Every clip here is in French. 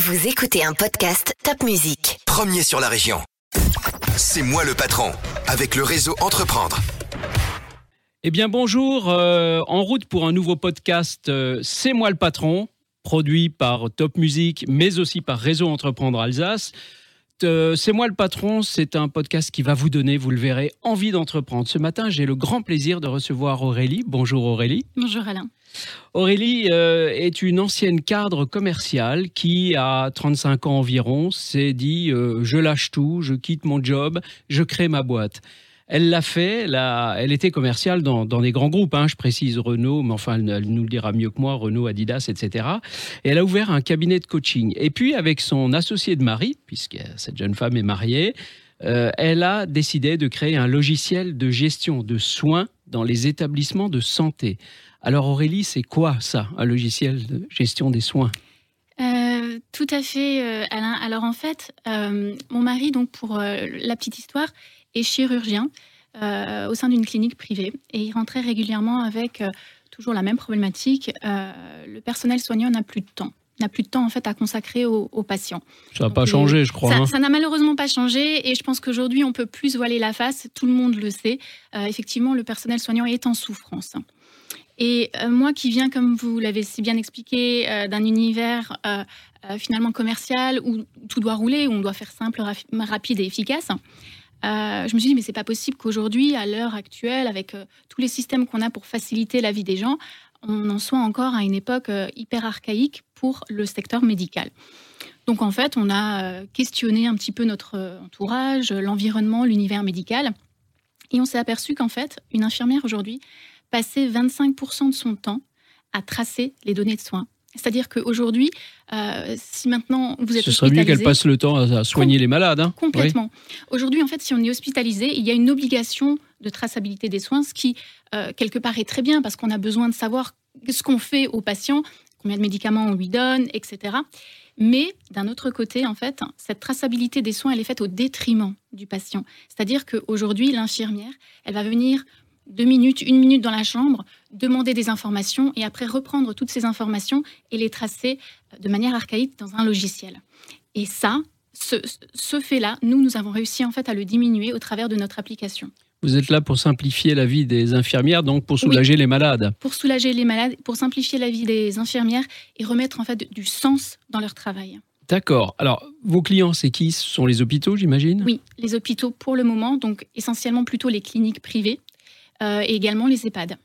Vous écoutez un podcast Top Music. Premier sur la région. C'est moi le patron, avec le réseau Entreprendre. Eh bien bonjour, euh, en route pour un nouveau podcast euh, C'est moi le patron, produit par Top Music, mais aussi par Réseau Entreprendre Alsace. Euh, c'est moi le patron, c'est un podcast qui va vous donner, vous le verrez, envie d'entreprendre. Ce matin, j'ai le grand plaisir de recevoir Aurélie. Bonjour Aurélie. Bonjour Alain. Aurélie euh, est une ancienne cadre commerciale qui, à 35 ans environ, s'est dit euh, je lâche tout, je quitte mon job, je crée ma boîte. Elle l'a fait, elle était commerciale dans, des grands groupes, hein, je précise Renault, mais enfin elle, nous le dira mieux que moi, Renault, Adidas, etc. Et elle a ouvert un cabinet de coaching. Et puis avec son associé de mari, puisque cette jeune femme est mariée, euh, elle a décidé de créer un logiciel de gestion de soins dans les établissements de santé. Alors Aurélie, c'est quoi ça, un logiciel de gestion des soins? Euh, tout à fait, euh, Alain. Alors en fait, mon mari, donc pour la petite histoire, est chirurgien euh, au sein d'une clinique privée et il rentrait régulièrement avec euh, toujours la même problématique. Euh, le personnel soignant n'a plus de temps n'a plus de temps en fait à consacrer aux, patients. Ça n'a pas changé, je crois. Hein. Ça n'a malheureusement pas changé et je pense qu'aujourd'hui on peut plus voiler la face. Tout le monde le sait. effectivement, le personnel soignant est en souffrance. Et moi qui viens, comme vous l'avez si bien expliqué, d'un univers finalement commercial où tout doit rouler, où on doit faire simple, rapide et efficace. Euh, je me suis dit, mais c'est pas possible qu'aujourd'hui, à l'heure actuelle, avec euh, tous les systèmes qu'on a pour faciliter la vie des gens, on en soit encore à une époque euh, hyper archaïque pour le secteur médical. Donc en fait, on a questionné un petit peu notre entourage, l'environnement, l'univers médical, et on s'est aperçu qu'en fait, une infirmière aujourd'hui passait 25% de son temps à tracer les données de soins c'est-à-dire qu'aujourd'hui, euh, si maintenant vous êtes Ce serait mieux qu'elle passe le temps à, soigner les malades. Hein. Complètement. Aujourd'hui, en fait, si on est hospitalisé, il y a une obligation de traçabilité des soins, ce qui, euh, quelque part, est très bien parce qu'on a besoin de savoir ce qu'on fait aux patients, combien de médicaments on lui donne, etc. Mais d'un autre côté, en fait, cette traçabilité des soins, elle est faite au détriment du patient. C'est-à-dire qu'aujourd'hui, l'infirmière, elle va venir deux minutes, une minute dans la chambre, demander des informations et après reprendre toutes ces informations et les tracer euh, de manière archaïque dans un logiciel. Et ça, ce, fait-là, nous, nous avons réussi en fait à le diminuer au travers de notre application. Vous êtes là pour simplifier la vie des infirmières, donc pour soulager les malades. Pour soulager les malades, pour simplifier la vie des infirmières et remettre en fait du sens dans leur travail. D'accord. Alors, vos clients, c'est qui? Ce sont les hôpitaux, j'imagine? Oui, les hôpitaux pour le moment, donc essentiellement plutôt les cliniques privées et également les EHPAD.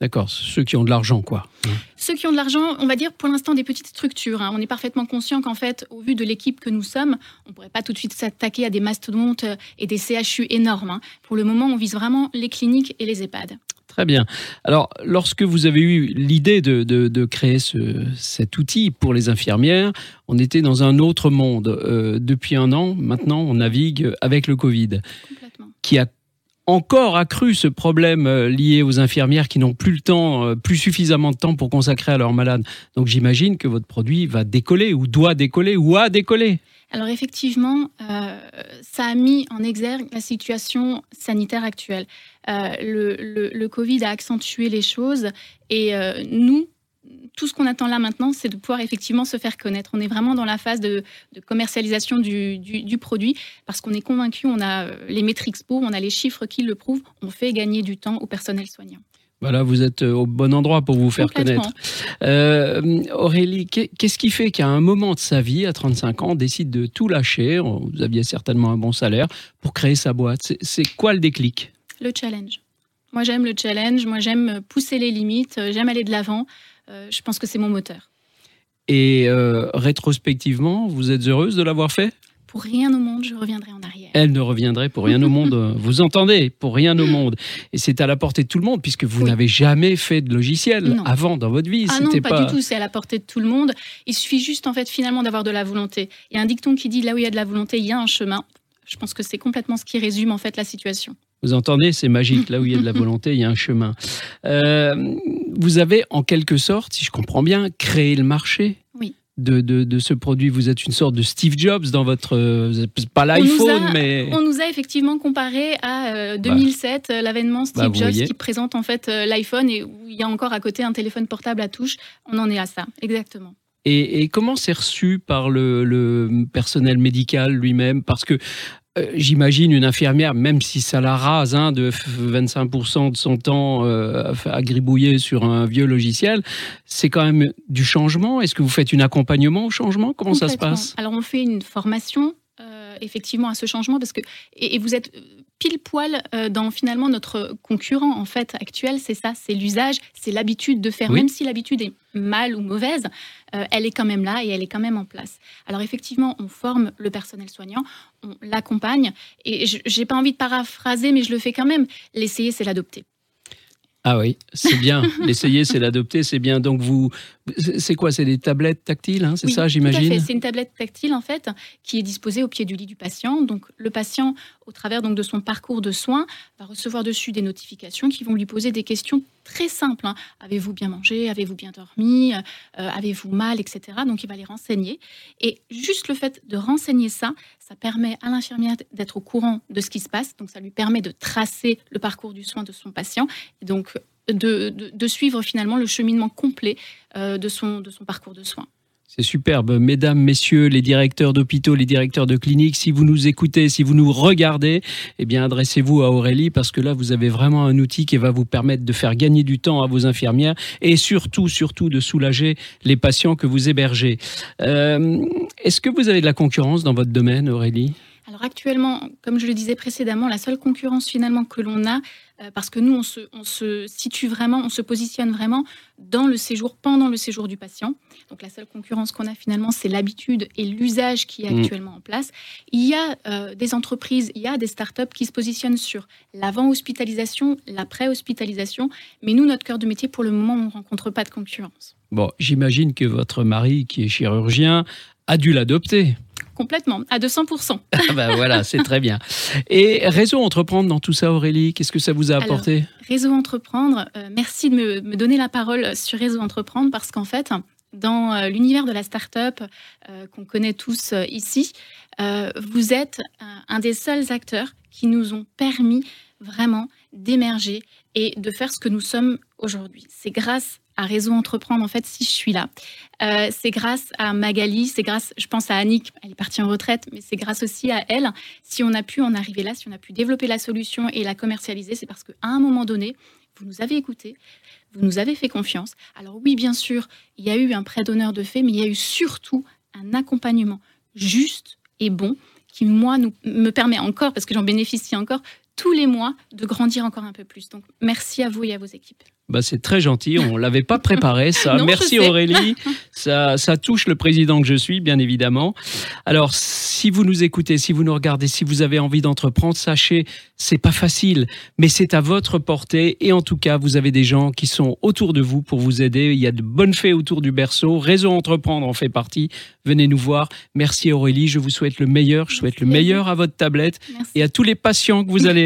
D'accord, ceux qui ont de l'argent, quoi. Ceux qui ont de l'argent, on va dire pour l'instant des petites structures. Hein. On est parfaitement conscient qu'en fait, au vu de l'équipe que nous sommes, on ne pourrait pas tout de suite s'attaquer à des mastodontes euh, et des CHU énormes. Hein. Pour le moment, on vise vraiment les cliniques et les EHPAD. Très bien. Alors, lorsque vous avez eu l'idée de, créer cet outil pour les infirmières, on était dans un autre monde. Euh, depuis un an, maintenant, on navigue avec le Covid, qui a encore accru ce problème euh, lié aux infirmières qui n'ont plus le temps, euh, plus suffisamment de temps pour consacrer à leurs malades. Donc j'imagine que votre produit va décoller ou doit décoller ou a décollé. Alors effectivement, euh, ça a mis en exergue la situation sanitaire actuelle. le, le, Covid a accentué les choses et nous, tout ce qu'on attend là maintenant, c'est de pouvoir effectivement se faire connaître. On est vraiment dans la phase de, commercialisation du, produit parce qu'on est convaincu, on a euh, les métriques pour, on a les chiffres qui le prouvent, on fait gagner du temps au personnel soignant. Voilà, vous êtes euh, au bon endroit pour vous faire connaître. Euh, Aurélie, qu'est-ce qui fait qu'à un moment de sa vie, à 35 ans, on décide de tout lâcher? Vous aviez certainement un bon salaire pour créer sa boîte. C'est quoi le déclic? Le challenge. Moi, j'aime le challenge. Moi, j'aime pousser les limites. J'aime aller de l'avant. Euh, je pense que c'est mon moteur. Et euh, rétrospectivement, vous êtes heureuse de l'avoir fait? Pour rien au monde, je reviendrai en arrière. Elle ne reviendrait pour rien au monde. Vous entendez? Pour rien au monde. Et c'est à la portée de tout le monde, puisque vous n'avez jamais fait de logiciel avant dans votre vie. Ah non, pas, du tout. C'est à la portée de tout le monde. Il suffit juste, en fait, finalement, d'avoir de la volonté. Il y a un dicton qui dit là où il y a de la volonté, il y a un chemin. Je pense que c'est complètement ce qui résume, en fait, la situation. Vous entendez C'est magique. Là où il y a de la volonté, il y a un chemin. Euh, vous avez en quelque sorte, si je comprends bien, créé le marché. De, de, ce produit. Vous êtes une sorte de Steve Jobs dans votre. Pas l'iPhone, mais. On nous a effectivement comparé à 2007, euh, bah. l'avènement Steve bah, Jobs qui présente en fait euh, l'iPhone et où il y a encore à côté un téléphone portable à touche. On en est à ça, exactement. Et, comment c'est reçu par le, personnel médical lui-même? Parce que euh, j'imagine une infirmière, même si ça la rase hein, de 25% de son temps euh, à gribouiller sur un vieux logiciel, c'est quand même du changement. Est-ce que vous faites un accompagnement au changement? Comment ça se passe? Alors on fait une formation euh, effectivement à ce changement parce que et, vous êtes pile poil euh, dans finalement notre concurrent en fait actuel, c'est ça, c'est l'usage, c'est l'habitude de faire, même si l'habitude est mal ou mauvaise, euh, elle est quand même là et elle est quand même en place. Alors effectivement, on forme le personnel soignant, on l'accompagne et j'ai pas envie de paraphraser, mais je le fais quand même. L'essayer, c'est l'adopter. Ah oui, c'est bien. L'essayer, c'est l'adopter, c'est bien. Donc vous, c'est quoi C'est des tablettes tactiles, hein, c'est ça, j'imagine C'est une tablette tactile en fait qui est disposée au pied du lit du patient. Donc le patient, au travers donc de son parcours de soins, va recevoir dessus des notifications qui vont lui poser des questions très simples. Hein. Avez-vous bien mangé? Avez-vous bien dormi? Euh, Avez-vous mal Etc. Donc il va les renseigner. Et juste le fait de renseigner ça, ça permet à l'infirmière d'être au courant de ce qui se passe. Donc ça lui permet de tracer le parcours du soin de son patient. Et donc de, de, suivre finalement le cheminement complet euh, de, son, de son parcours de soins. C'est superbe. Mesdames, messieurs, les directeurs d'hôpitaux, les directeurs de cliniques, si vous nous écoutez, si vous nous regardez, eh bien, adressez-vous à Aurélie parce que là, vous avez vraiment un outil qui va vous permettre de faire gagner du temps à vos infirmières et surtout, surtout, de soulager les patients que vous hébergez. Euh, est-ce que vous avez de la concurrence dans votre domaine, Aurélie? Alors actuellement, comme je le disais précédemment, la seule concurrence finalement que l'on a, euh, parce que nous, on se, situe vraiment, on se positionne vraiment dans le séjour, pendant le séjour du patient. Donc la seule concurrence qu'on a finalement, c'est l'habitude et l'usage qui est mm. actuellement en place. Il y a euh, des entreprises, il y a des startups qui se positionnent sur l'avant-hospitalisation, l'après-hospitalisation, mais nous, notre cœur de métier, pour le moment, on ne rencontre pas de concurrence. Bon, j'imagine que votre mari, qui est chirurgien, a dû l'adopter. Complètement, à 200%. Ah ben voilà, c'est très bien. Et Réseau Entreprendre dans tout ça, Aurélie, qu'est-ce que ça vous a apporté? Réseau Entreprendre, euh, merci de me, donner la parole sur Réseau Entreprendre parce qu'en fait, dans euh, l'univers de la start-up euh, qu'on connaît tous ici, vous êtes un des seuls acteurs qui nous ont permis vraiment d'émerger et de faire ce que nous sommes aujourd'hui. C'est grâce à Réseau Entreprendre, en fait, si je suis là. Euh, c'est grâce à Magali, c'est grâce, je pense à Annick, elle est partie en retraite, mais c'est grâce aussi à elle. Si on a pu en arriver là, si on a pu développer la solution et la commercialiser, c'est parce qu'à un moment donné, vous nous avez écoutés, vous nous avez fait confiance. Alors oui, bien sûr, il y a eu un prêt d'honneur de fait, mais il y a eu surtout un accompagnement juste et bon qui, moi, nous, me permet encore, parce que j'en bénéficie encore, tous les mois, de grandir encore un peu plus. Donc, merci à vous et à vos équipes. Bah, c'est très gentil, on ne l'avait pas préparé ça. Merci Aurélie, ça, ça touche le président que je suis, bien évidemment. Alors, si vous nous écoutez, si vous nous regardez, si vous avez envie d'entreprendre, sachez, c'est pas facile, mais c'est à votre portée. Et en tout cas, vous avez des gens qui sont autour de vous pour vous aider. Il y a de bonnes fées autour du berceau. Réseau Entreprendre en fait partie. Venez nous voir. Merci Aurélie, je vous souhaite le meilleur. Je souhaite le meilleur à votre tablette et à tous les patients que vous allez